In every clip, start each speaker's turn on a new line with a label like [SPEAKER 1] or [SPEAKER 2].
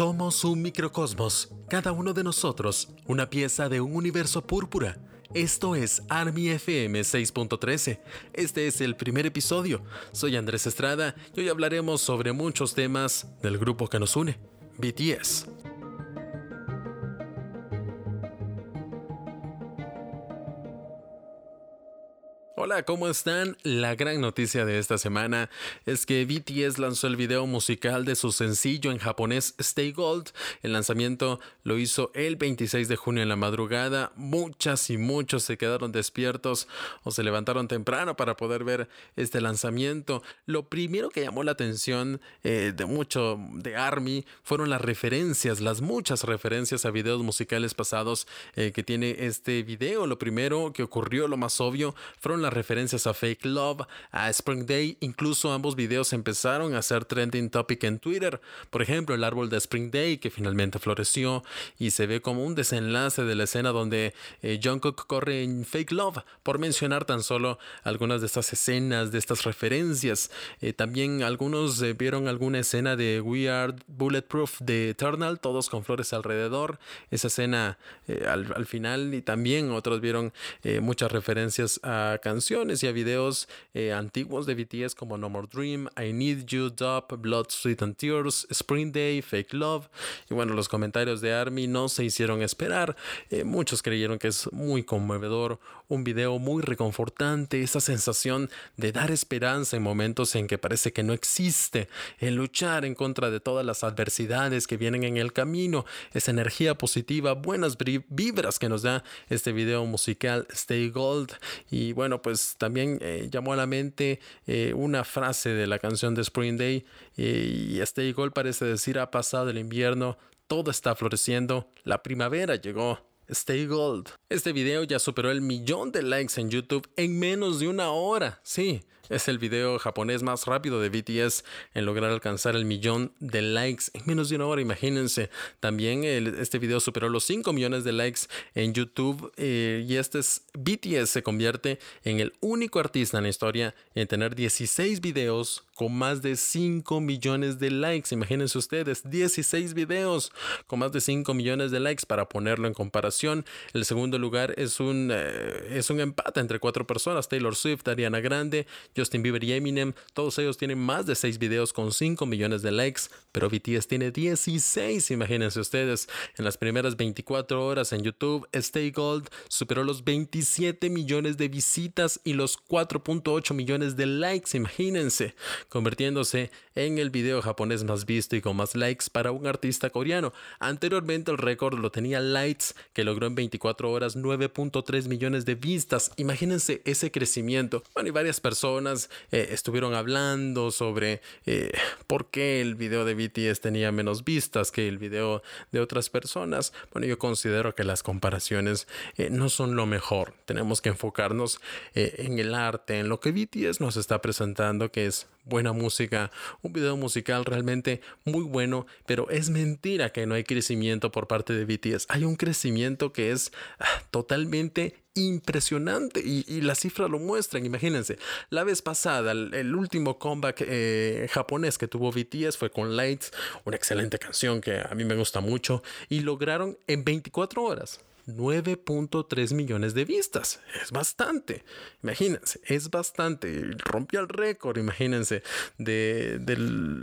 [SPEAKER 1] Somos un microcosmos, cada uno de nosotros, una pieza de un universo púrpura. Esto es Army FM 6.13. Este es el primer episodio. Soy Andrés Estrada y hoy hablaremos sobre muchos temas del grupo que nos une, BTS. Hola, ¿cómo están? La gran noticia de esta semana es que BTS lanzó el video musical de su sencillo en japonés Stay Gold. El lanzamiento lo hizo el 26 de junio en la madrugada. Muchas y muchos se quedaron despiertos o se levantaron temprano para poder ver este lanzamiento. Lo primero que llamó la atención eh, de mucho de ARMY fueron las referencias, las muchas referencias a videos musicales pasados eh, que tiene este video. Lo primero que ocurrió, lo más obvio, fueron las referencias a Fake Love, a Spring Day, incluso ambos videos empezaron a ser trending topic en Twitter. Por ejemplo, el árbol de Spring Day que finalmente floreció y se ve como un desenlace de la escena donde eh, Jungkook corre en Fake Love, por mencionar tan solo algunas de estas escenas, de estas referencias. Eh, también algunos eh, vieron alguna escena de We Are Bulletproof de Eternal, todos con flores alrededor. Esa escena al, al, final y también otros vieron muchas referencias a canciones y a videos eh, antiguos de BTS como No More Dream, I Need You, Dub, Blood, Sweat and Tears, Spring Day, Fake Love. Y bueno, los comentarios de ARMY no se hicieron esperar. Eh, muchos creyeron que es muy conmovedor, un video muy reconfortante, esa sensación de dar esperanza en momentos en que parece que no existe, en luchar en contra de todas las adversidades que vienen en el camino, esa energía positiva, buenas vibras que nos da este video musical Stay Gold. Y bueno, pues pues también eh, llamó a la mente eh, una frase de la canción de Spring Day eh, y este igual parece decir ha pasado el invierno, todo está floreciendo, la primavera llegó. Stay Gold. Este video ya superó el millón de likes en YouTube en menos de una hora. Sí, es el video japonés más rápido de BTS en lograr alcanzar el millón de likes en menos de una hora, imagínense. También este video superó los 5 millones de likes en YouTube eh, y este es BTS se convierte en el único artista en la historia en tener 16 videos con más de 5 millones de likes. Imagínense ustedes, 16 videos con más de 5 millones de likes para ponerlo en comparación. El segundo lugar es un, eh, es un empate entre cuatro personas, Taylor Swift, Ariana Grande, Justin Bieber y Eminem, todos ellos tienen más de 6 videos con 5 millones de likes, pero BTS tiene 16, imagínense ustedes. En las primeras 24 horas en YouTube, Stay Gold superó los 27 millones de visitas y los 4.8 millones de likes, imagínense, convirtiéndose en el video japonés más visto y con más likes para un artista coreano. Anteriormente el récord lo tenía Lights, que logró en 24 horas 9.3 millones de vistas. Imagínense ese crecimiento. Bueno, y varias personas eh, estuvieron hablando sobre eh, por qué el video de BTS tenía menos vistas que el video de otras personas. Bueno, yo considero que las comparaciones eh, no son lo mejor. Tenemos que enfocarnos en el arte, en lo que BTS nos está presentando, que es buena música, un video musical realmente muy bueno, pero es mentira que no hay crecimiento por parte de BTS. Hay un crecimiento que es ah, totalmente impresionante y, las cifras lo muestran. Imagínense, la vez pasada, el, último comeback eh, japonés que tuvo BTS fue con Lights, una excelente canción que a mí me gusta mucho, y lograron en 24 horas 9.3 millones de vistas. Es bastante. Imagínense, es bastante. Rompió el récord, imagínense, de,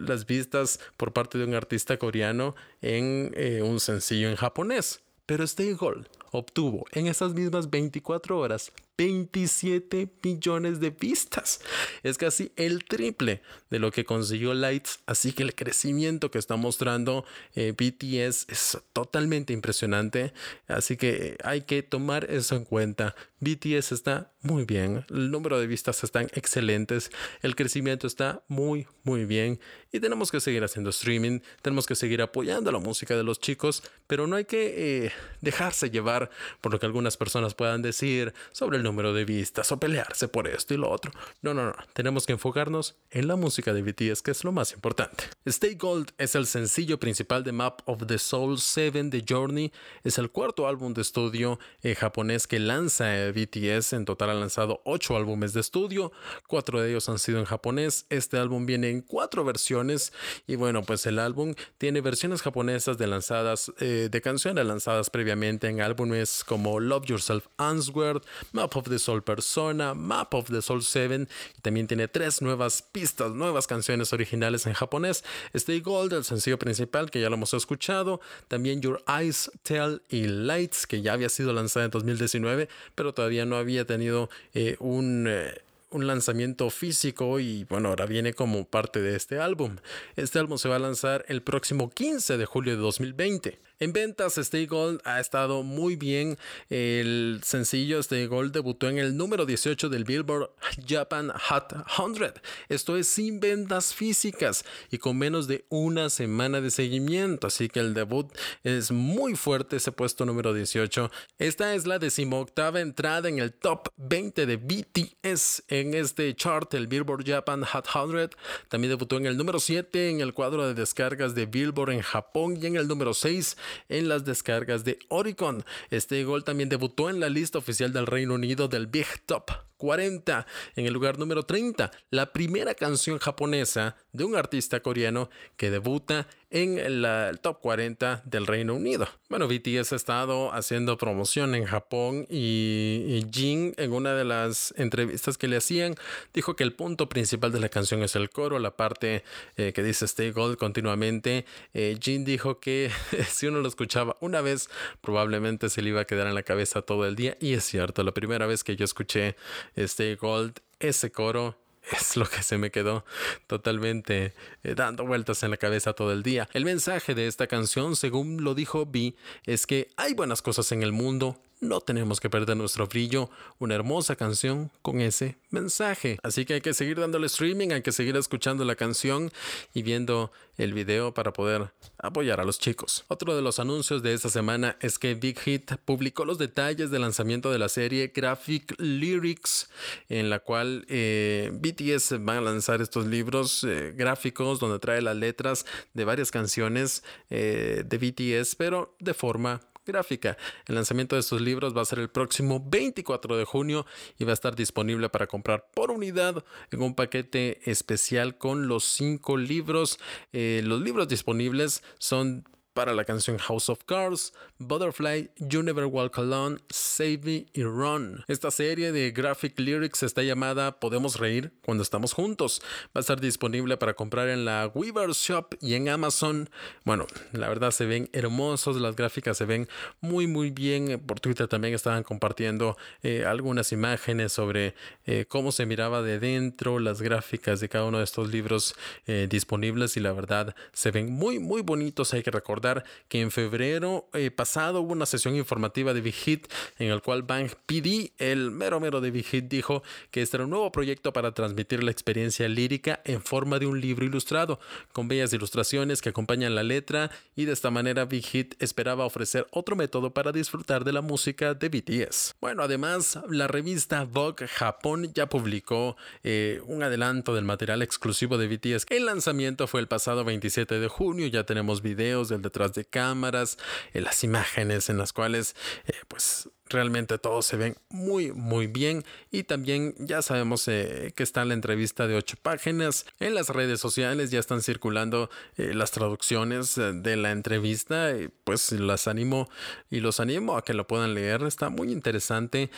[SPEAKER 1] las vistas por parte de un artista coreano en eh, un sencillo en japonés. Pero Stay Gold obtuvo en esas mismas 24 horas 27 millones de vistas. Es casi el triple de lo que consiguió Lights. Así que el crecimiento que está mostrando eh, BTS es totalmente impresionante. Así que hay que tomar eso en cuenta. BTS está muy bien. El número de vistas están excelentes. El crecimiento está muy, muy bien. Y tenemos que seguir haciendo streaming. Tenemos que seguir apoyando la música de los chicos. Pero no hay que eh, dejarse llevar por lo que algunas personas puedan decir sobre el número de vistas o pelearse por esto y lo otro. No, no, no. Tenemos que enfocarnos en la música de BTS, que es lo más importante. Stay Gold es el sencillo principal de Map of the Soul 7 de Journey. Es el cuarto álbum de estudio eh, japonés que lanza eh, BTS. En total ha lanzado ocho álbumes de estudio. Cuatro de ellos han sido en japonés. Este álbum viene en cuatro versiones. Y bueno, pues el álbum tiene versiones japonesas de lanzadas, eh, de canciones lanzadas previamente en álbumes como Love Yourself Answered, Map of the Soul Persona, Map of the Soul 7. Y también tiene tres nuevas pistas, nuevas canciones originales en japonés. Stay Gold, el sencillo principal que ya lo hemos escuchado. También Your Eyes Tell y Lights, que ya había sido lanzada en 2019, pero todavía no había tenido eh, un... Eh, un lanzamiento físico y bueno, ahora viene como parte de este álbum. Este álbum se va a lanzar el próximo 15 de julio de 2020. En ventas, Stay Gold ha estado muy bien. El sencillo Stay Gold debutó en el número 18 del Billboard Japan Hot 100. Esto es sin ventas físicas y con menos de una semana de seguimiento. Así que el debut es muy fuerte, ese puesto número 18. Esta es la decimoctava entrada en el top 20 de BTS en este chart, el Billboard Japan Hot 100. También debutó en el número 7 en el cuadro de descargas de Billboard en Japón y en el número 6 en las descargas de Oricon. Este gol también debutó en la lista oficial del Reino Unido del Big Top 40 en el lugar número 30, la primera canción japonesa de un artista coreano que debuta en el top 40 del Reino Unido. Bueno, BTS ha estado haciendo promoción en Japón y, Jin en una de las entrevistas que le hacían dijo que el punto principal de la canción es el coro, la parte eh, que dice Stay Gold continuamente. Eh, Jin dijo que si uno lo escuchaba una vez probablemente se le iba a quedar en la cabeza todo el día y es cierto, la primera vez que yo escuché Stay Gold, ese coro es lo que se me quedó totalmente eh, dando vueltas en la cabeza todo el día. El mensaje de esta canción, según lo dijo B, es que hay buenas cosas en el mundo no tenemos que perder nuestro brillo, una hermosa canción con ese mensaje. Así que hay que seguir dándole streaming, hay que seguir escuchando la canción y viendo el video para poder apoyar a los chicos. Otro de los anuncios de esta semana es que Big Hit publicó los detalles del lanzamiento de la serie Graphic Lyrics, en la cual eh, BTS va a lanzar estos libros eh, gráficos donde trae las letras de varias canciones eh, de BTS, pero de forma gráfica. El lanzamiento de estos libros va a ser el próximo 24 de junio y va a estar disponible para comprar por unidad en un paquete especial con los cinco libros. Eh, los libros disponibles son para la canción House of Cards, Butterfly, You Never Walk Alone, Save Me y Run. Esta serie de graphic lyrics está llamada Podemos Reír cuando estamos juntos. Va a estar disponible para comprar en la Weaver Shop y en Amazon. Bueno, la verdad se ven hermosos, las gráficas se ven muy muy bien. Por Twitter también estaban compartiendo eh, algunas imágenes sobre eh, cómo se miraba de dentro las gráficas de cada uno de estos libros eh, disponibles y la verdad se ven muy muy bonitos. Hay que recordar que en febrero eh, pasado hubo una sesión informativa de Big Hit en el cual Bang PD, el mero mero de Big Hit, dijo que este era un nuevo proyecto para transmitir la experiencia lírica en forma de un libro ilustrado, con bellas ilustraciones que acompañan la letra y de esta manera Big Hit esperaba ofrecer otro método para disfrutar de la música de BTS. Bueno, además, la revista Vogue Japón ya publicó eh, un adelanto del material exclusivo de BTS. El lanzamiento fue el pasado 27 de junio, ya tenemos videos del de cámaras, en las imágenes en las cuales eh, pues realmente todos se ven muy muy bien. Y también ya sabemos eh, que está la entrevista de ocho páginas. En las redes sociales ya están circulando eh, las traducciones de la entrevista. Pues las animo y los animo a que lo puedan leer. Está muy interesante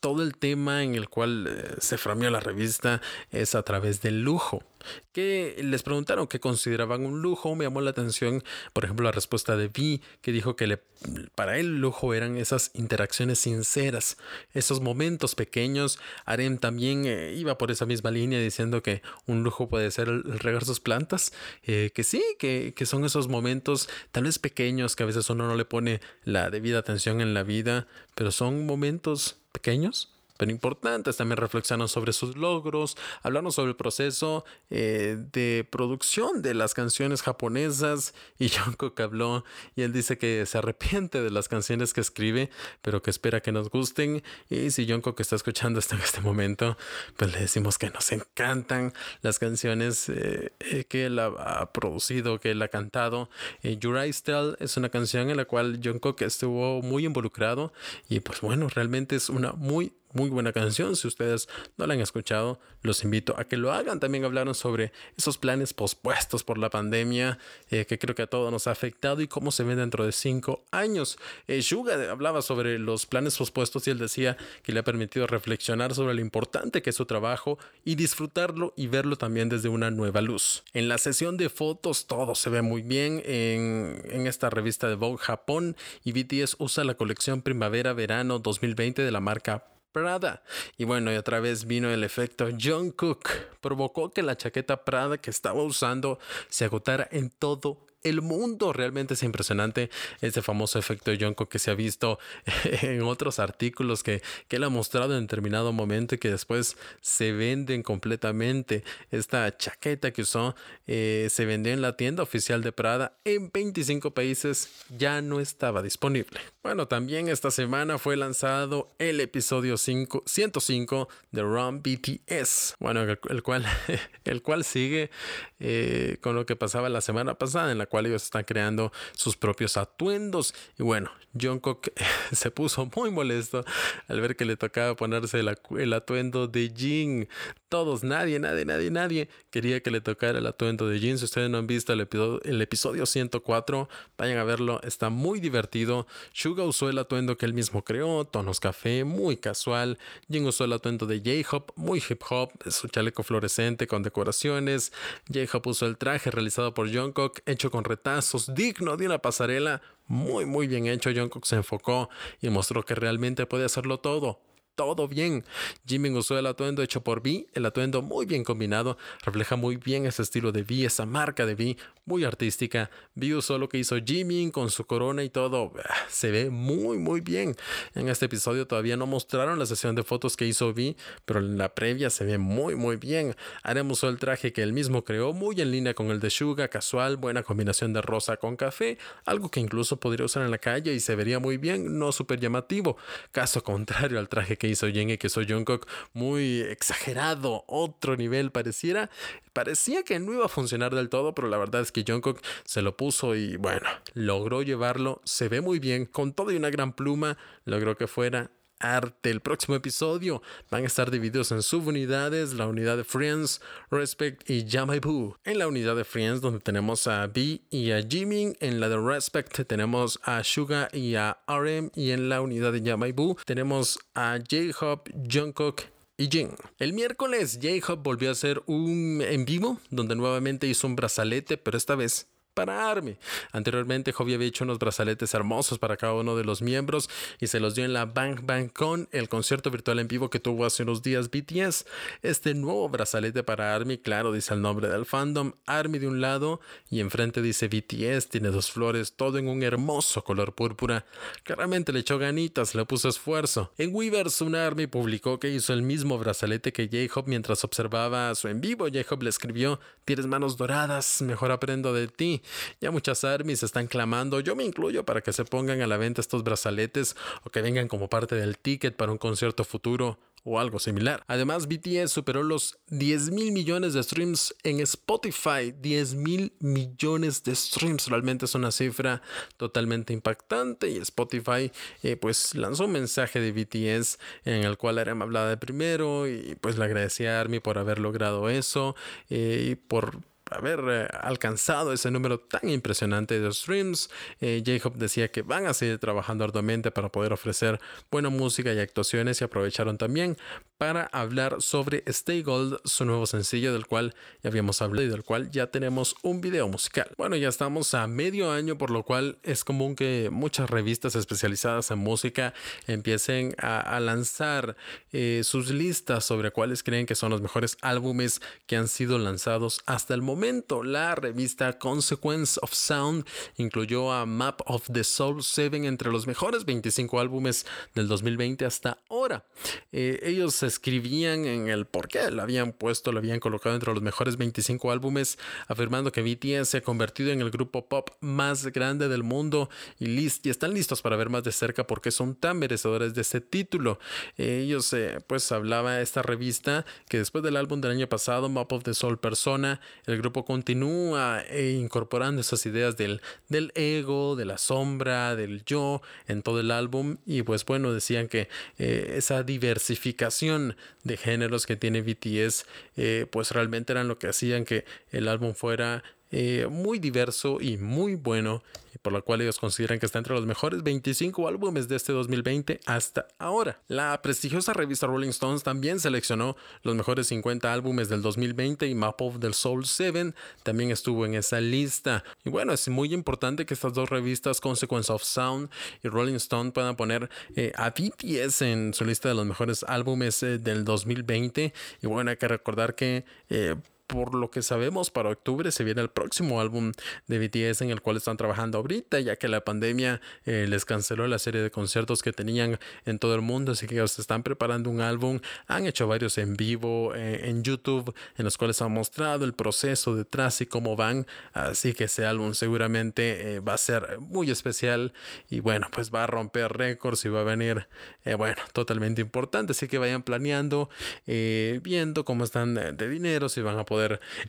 [SPEAKER 1] todo el tema en el cual se frameó la revista es a través del lujo. Que les preguntaron qué consideraban un lujo. Me llamó la atención, por ejemplo, la respuesta de Vi, que dijo que le, para él lujo eran esas interacciones sinceras, esos momentos pequeños. Arem también eh, iba por esa misma línea diciendo que un lujo puede ser el, regar sus plantas, eh, que sí, que, que son esos momentos tal vez pequeños que a veces uno no le pone la debida atención en la vida, pero son momentos pequeños pero importantes. También reflexionaron sobre sus logros, hablaron sobre el proceso eh, de producción de las canciones japonesas y Jungkook habló y él dice que se arrepiente de las canciones que escribe, pero que espera que nos gusten. Y si Jungkook está escuchando esto en este momento, pues le decimos que nos encantan las canciones eh, eh, que él ha, producido, que él ha cantado. Eh, Your es una canción en la cual Jungkook estuvo muy involucrado y pues bueno, realmente es una muy muy buena canción. Si ustedes no la han escuchado, los invito a que lo hagan. También hablaron sobre esos planes pospuestos por la pandemia, eh, que creo que a todos nos ha afectado y cómo se ven dentro de cinco años. Eh, Suga hablaba sobre los planes pospuestos y él decía que le ha permitido reflexionar sobre lo importante que es su trabajo y disfrutarlo y verlo también desde una nueva luz. En la sesión de fotos todo se ve muy bien en, en esta revista de Vogue Japón y BTS usa la colección primavera-verano 2020 de la marca Prada. Y bueno, y otra vez vino el efecto John Cook. Provocó que la chaqueta Prada que estaba usando se agotara en todo el mundo. Realmente es impresionante ese famoso efecto Yonko que se ha visto en otros artículos que, que él ha mostrado en determinado momento y que después se venden completamente. Esta chaqueta que usó eh, se vendió en la tienda oficial de Prada en 25 países, ya no estaba disponible. Bueno, también esta semana fue lanzado el episodio 5, 105 de Run BTS. Bueno, cual, el cual sigue eh, con lo que pasaba la semana pasada en la cual ellos están creando sus propios atuendos. Y bueno, Jungkook se puso muy molesto al ver que le tocaba ponerse el, atuendo de Jin. Todos, nadie, nadie, nadie, nadie quería que le tocara el atuendo de Jin. Si ustedes no han visto el episodio, el episodio 104, vayan a verlo, está muy divertido. Suga usó el atuendo que él mismo creó, tonos café, muy casual. Jin usó el atuendo de J-Hop, muy hip hop, su chaleco fluorescente con decoraciones. J-Hop usó el traje realizado por Jungkook, hecho con retazos, digno de una pasarela. Muy, muy bien hecho. Jungkook se enfocó y mostró que realmente puede hacerlo todo todo bien. Jimin usó el atuendo hecho por V, el atuendo muy bien combinado, refleja muy bien ese estilo de V, esa marca de V, muy artística. V usó lo que hizo Jimin con su corona y todo, se ve muy muy bien. En este episodio todavía no mostraron la sesión de fotos que hizo V, pero en la previa se ve muy muy bien. Arem usó el traje que él mismo creó, muy en línea con el de Suga, casual, buena combinación de rosa con café, algo que incluso podría usar en la calle y se vería muy bien, no súper llamativo. Caso contrario al traje que hizo Jen y que soy Jungkook muy exagerado, otro nivel pareciera. Parecía que no iba a funcionar del todo, pero la verdad es que Jungkook se lo puso y bueno, logró llevarlo, se ve muy bien, con todo y una gran pluma, logró que fuera arte. El próximo episodio van a estar divididos en subunidades, la unidad de Friends, Respect y Boo. En la unidad de Friends donde tenemos a B y a Jimin, en la de Respect tenemos a Suga y a RM y en la unidad de Boo tenemos a J-Hop, Jungkook y Jin. El miércoles J-Hop volvió a hacer un en vivo donde nuevamente hizo un brazalete, pero esta vez para Army. Anteriormente, Hobby había hecho unos brazaletes hermosos para cada uno de los miembros y se los dio en la Bang Bang Con, el concierto virtual en vivo que tuvo hace unos días BTS. Este nuevo brazalete para Army, claro, dice el nombre del fandom, Army de un lado y enfrente dice BTS, tiene dos flores, todo en un hermoso color púrpura, que realmente le echó ganitas, le puso esfuerzo. En Weavers, un Army publicó que hizo el mismo brazalete que J-Hop mientras observaba su en vivo. J-Hop le escribió, tienes manos doradas, mejor aprendo de ti. Ya muchas armies están clamando, yo me incluyo para que se pongan a la venta estos brazaletes o que vengan como parte del ticket para un concierto futuro o algo similar. Además, BTS superó los 10 mil millones de streams en Spotify. 10 mil millones de streams. Realmente es una cifra totalmente impactante. Y Spotify eh, pues lanzó un mensaje de BTS en el cual Arem hablaba de primero y pues le agradecía a Army por haber logrado eso eh, y por haber eh, alcanzado ese número tan impresionante de streams. Eh, J-Hop decía que van a seguir trabajando arduamente para poder ofrecer buena música y actuaciones y aprovecharon también para hablar sobre Stay Gold, su nuevo sencillo del cual ya habíamos hablado y del cual ya tenemos un video musical. Bueno, ya estamos a medio año, por lo cual es común que muchas revistas especializadas en música empiecen a, lanzar eh, sus listas sobre cuáles creen que son los mejores álbumes que han sido lanzados hasta el momento. La revista Consequence of Sound incluyó a Map of the Soul 7 entre los mejores 25 álbumes del 2020 hasta ahora. Eh, ellos escribían en el por qué lo habían puesto, lo habían colocado entre los mejores 25 álbumes, afirmando que BTS se ha convertido en el grupo pop más grande del mundo y, list, y están listos para ver más de cerca por qué son tan merecedores de ese título. Eh, ellos, eh, pues, hablaba esta revista que después del álbum del año pasado, Map of the Soul Persona, el grupo continúa incorporando esas ideas del, del ego, de la sombra, del yo en todo el álbum y pues bueno, decían que esa diversificación de géneros que tiene BTS, eh, pues realmente eran lo que hacían que el álbum fuera eh, muy diverso y muy bueno, por lo cual ellos consideran que está entre los mejores 25 álbumes de este 2020 hasta ahora. La prestigiosa revista Rolling Stones también seleccionó los mejores 50 álbumes del 2020 y Map of the Soul 7 también estuvo en esa lista. Y bueno, es muy importante que estas dos revistas, Consequence of Sound y Rolling Stone, puedan poner eh, a BTS en su lista de los mejores álbumes eh, del 2020. Y bueno, hay que recordar que por lo que sabemos, para octubre se viene el próximo álbum de BTS en el cual están trabajando ahorita, ya que la pandemia eh, les canceló la serie de conciertos que tenían en todo el mundo, así que ellos están preparando un álbum, han hecho varios en vivo eh, en YouTube, en los cuales han mostrado el proceso detrás y cómo van, así que ese álbum seguramente eh, va a ser muy especial y bueno, pues va a romper récords y va a venir, bueno, totalmente importante, así que vayan planeando, viendo cómo están de dinero, si van a poder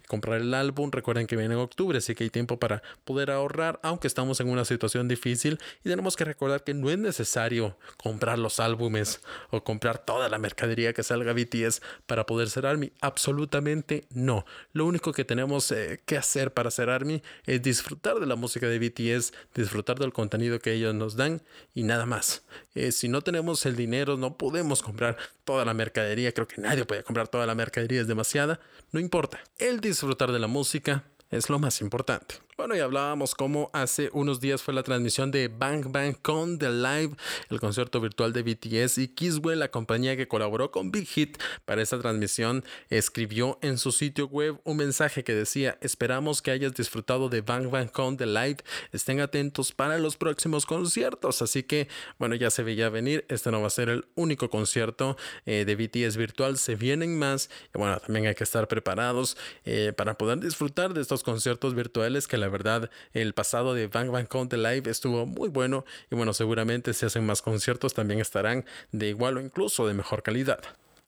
[SPEAKER 1] comprar el álbum. Recuerden que viene en octubre, así que hay tiempo para poder ahorrar, aunque estamos en una situación difícil y tenemos que recordar que no es necesario comprar los álbumes o comprar toda la mercadería que salga BTS para poder ser ARMY. Absolutamente no. Lo único que tenemos eh, que hacer para ser ARMY es disfrutar de la música de BTS, disfrutar del contenido que ellos nos dan y nada más. Eh, si no tenemos el dinero, no podemos comprar toda la mercadería. Creo que nadie puede comprar toda la mercadería, es demasiada. No importa. El disfrutar de la música es lo más importante. Bueno, y hablábamos cómo hace unos días fue la transmisión de Bang Bang Con The Live, el concierto virtual de BTS y Kiswell, la compañía que colaboró con Big Hit para esta transmisión, escribió en su sitio web un mensaje que decía, esperamos que hayas disfrutado de Bang Bang Con The Live, estén atentos para los próximos conciertos, así que bueno, ya se veía venir, este no va a ser el único concierto eh, de BTS virtual, se vienen más y bueno, también hay que estar preparados eh, para poder disfrutar de estos conciertos virtuales que la verdad el pasado de Bang Bang Count Live estuvo muy bueno y bueno, seguramente si hacen más conciertos también estarán de igual o incluso de mejor calidad.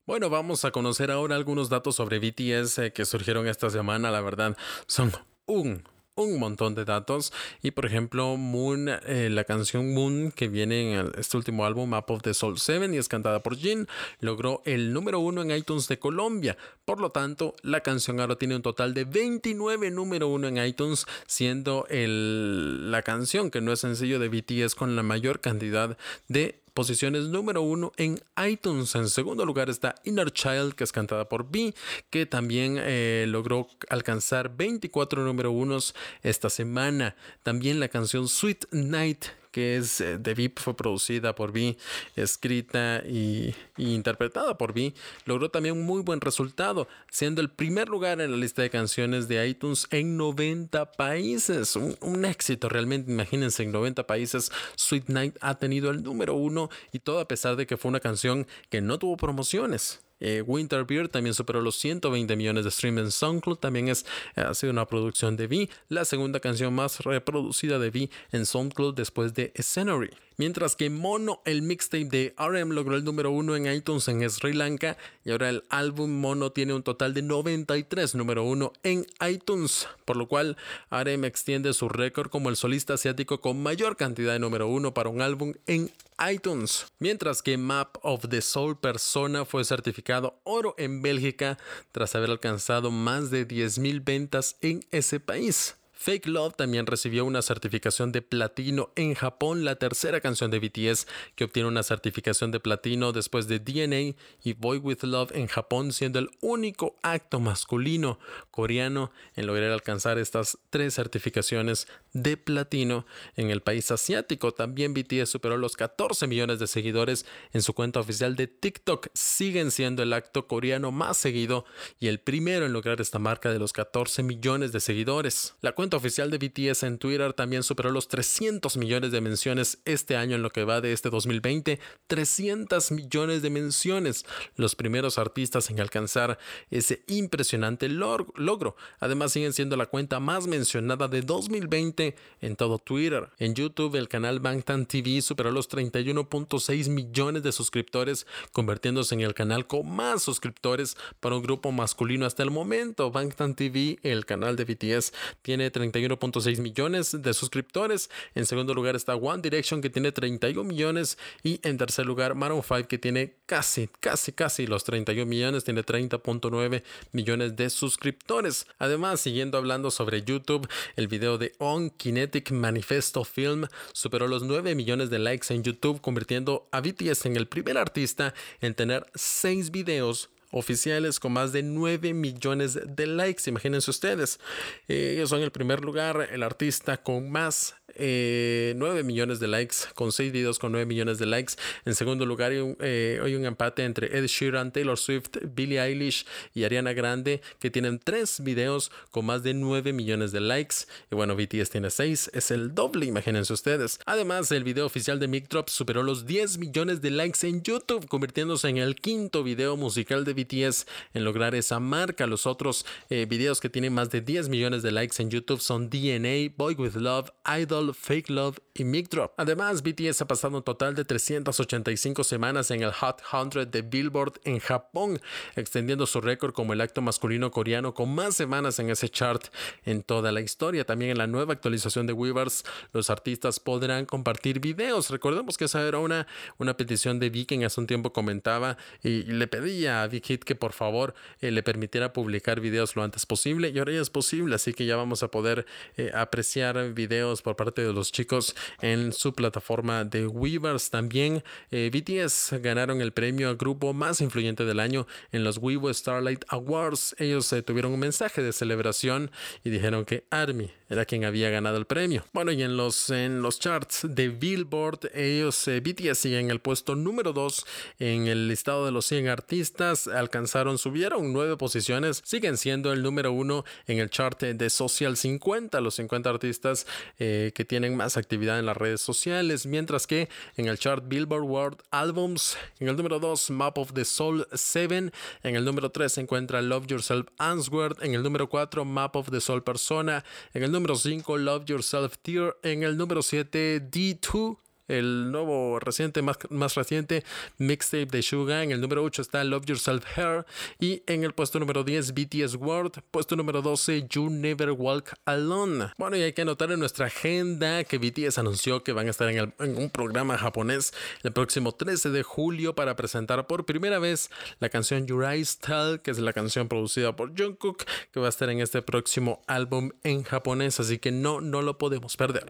[SPEAKER 1] Bueno, vamos a conocer ahora algunos datos sobre BTS eh, que surgieron esta semana. La verdad, son un un montón de datos. Y por ejemplo, Moon, eh, la canción Moon que viene en este último álbum, Map of the Soul 7, y es cantada por Jin, logró el número uno en iTunes de Colombia. Por lo tanto, la canción ahora tiene un total de 29 número uno en iTunes, siendo el, la canción que no es sencillo de BTS con la mayor cantidad de posiciones número uno en iTunes. En segundo lugar está Inner Child, que es cantada por B, que también eh, logró alcanzar 24 número unos esta semana. También la canción Sweet Night que es eh, VIP, fue producida por Vi, escrita y, interpretada por Vi, logró también un muy buen resultado, siendo el primer lugar en la lista de canciones de iTunes en 90 países. Un, un éxito realmente, imagínense, en 90 países Sweet Night ha tenido el número uno y todo a pesar de que fue una canción que no tuvo promociones. Eh, Winter Beer también superó los 120 millones de streams en SoundCloud. También es, eh, ha sido una producción de V, la segunda canción más reproducida de V en SoundCloud después de Scenery. Mientras que Mono, el mixtape de RM, logró el número uno en iTunes en Sri Lanka y ahora el álbum Mono tiene un total de 93 número uno en iTunes, por lo cual RM extiende su récord como el solista asiático con mayor cantidad de número uno para un álbum en iTunes. Mientras que Map of the Soul Persona fue certificado oro en Bélgica tras haber alcanzado más de 10.000 ventas en ese país. Fake Love también recibió una certificación de platino en Japón, la tercera canción de BTS que obtiene una certificación de platino después de DNA y Boy With Love en Japón, siendo el único acto masculino coreano en lograr alcanzar estas tres certificaciones de platino en el país asiático. También BTS superó los 14 millones de seguidores en su cuenta oficial de TikTok. Siguen siendo el acto coreano más seguido y el primero en lograr esta marca de los 14 millones de seguidores. La cuenta oficial de BTS en Twitter también superó los 300 millones de menciones este año en lo que va de este 2020. 300 millones de menciones. Los primeros artistas en alcanzar ese impresionante logro. Además siguen siendo la cuenta más mencionada de 2020 en todo Twitter. En YouTube el canal Bangtan TV superó los 31.6 millones de suscriptores, convirtiéndose en el canal con más suscriptores para un grupo masculino hasta el momento. Bangtan TV, el canal de BTS, tiene 31.6 millones de suscriptores. En segundo lugar está One Direction que tiene 31 millones y en tercer lugar Maroon 5 que tiene casi, casi, casi los 31 millones, tiene 30.9 millones de suscriptores. Además, siguiendo hablando sobre YouTube, el video de On Kinetic Manifesto Film superó los 9 millones de likes en YouTube, convirtiendo a BTS en el primer artista en tener 6 videos oficiales con más de 9 millones de likes. Imagínense ustedes. Eh, ellos son el primer lugar, el artista con más 9 eh, millones de likes, con 6 videos con 9 millones de likes. En segundo lugar, hay un, eh, un empate entre Ed Sheeran, Taylor Swift, Billie Eilish y Ariana Grande, que tienen 3 videos con más de 9 millones de likes. Y bueno, BTS tiene 6, es el doble, imagínense ustedes. Además, el video oficial de Mic Drop superó los 10 millones de likes en YouTube, convirtiéndose en el quinto video musical de BTS en lograr esa marca. Los otros eh, videos que tienen más de 10 millones de likes en YouTube son DNA, Boy With Love, Idol, Fake Love y Mic Drop. Además, BTS ha pasado un total de 385 semanas en el Hot 100 de Billboard en Japón, extendiendo su récord como el acto masculino coreano con más semanas en ese chart en toda la historia. También en la nueva actualización de Weavers, los artistas podrán compartir videos. Recordemos que esa era una, una petición de Viking hace un tiempo comentaba y, le pedía a Big Hit que por favor eh, le permitiera publicar videos lo antes posible y ahora ya es posible, así que ya vamos a poder eh, apreciar videos por parte de los chicos en su plataforma de Weavers. También eh, BTS ganaron el premio al grupo más influyente del año en los Weibo Starlight Awards. Ellos eh, tuvieron un mensaje de celebración y dijeron que ARMY era quien había ganado el premio. Bueno, y en los, en los charts de Billboard, ellos, eh, BTS siguen en el puesto número 2 en el listado de los 100 artistas. Alcanzaron, subieron nueve posiciones, siguen siendo el número uno en el chart de Social 50, los 50 artistas que tienen más actividad en las redes sociales, mientras que en el chart Billboard World Albums, en el número 2 Map of the Soul 7, en el número 3 se encuentra Love Yourself Answered, en el número 4 Map of the Soul Persona, en el número 5 Love Yourself Tear, en el número 7 D2 el nuevo reciente, más, más reciente mixtape de Suga. En el número 8 está Love Yourself Her. Y en el puesto número 10, BTS World. Puesto número 12, You Never Walk Alone. Bueno, y hay que anotar en nuestra agenda que BTS anunció que van a estar en, un programa japonés el próximo 13 de julio para presentar por primera vez la canción Your Eyes Tell, que es la canción producida por Jungkook, que va a estar en este próximo álbum en japonés. Así que no, no lo podemos perder.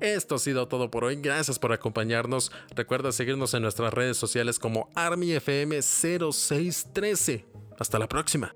[SPEAKER 1] Esto ha sido todo por hoy. Gracias por acompañarnos. Recuerda seguirnos en nuestras redes sociales como ArmyFM0613. Hasta la próxima.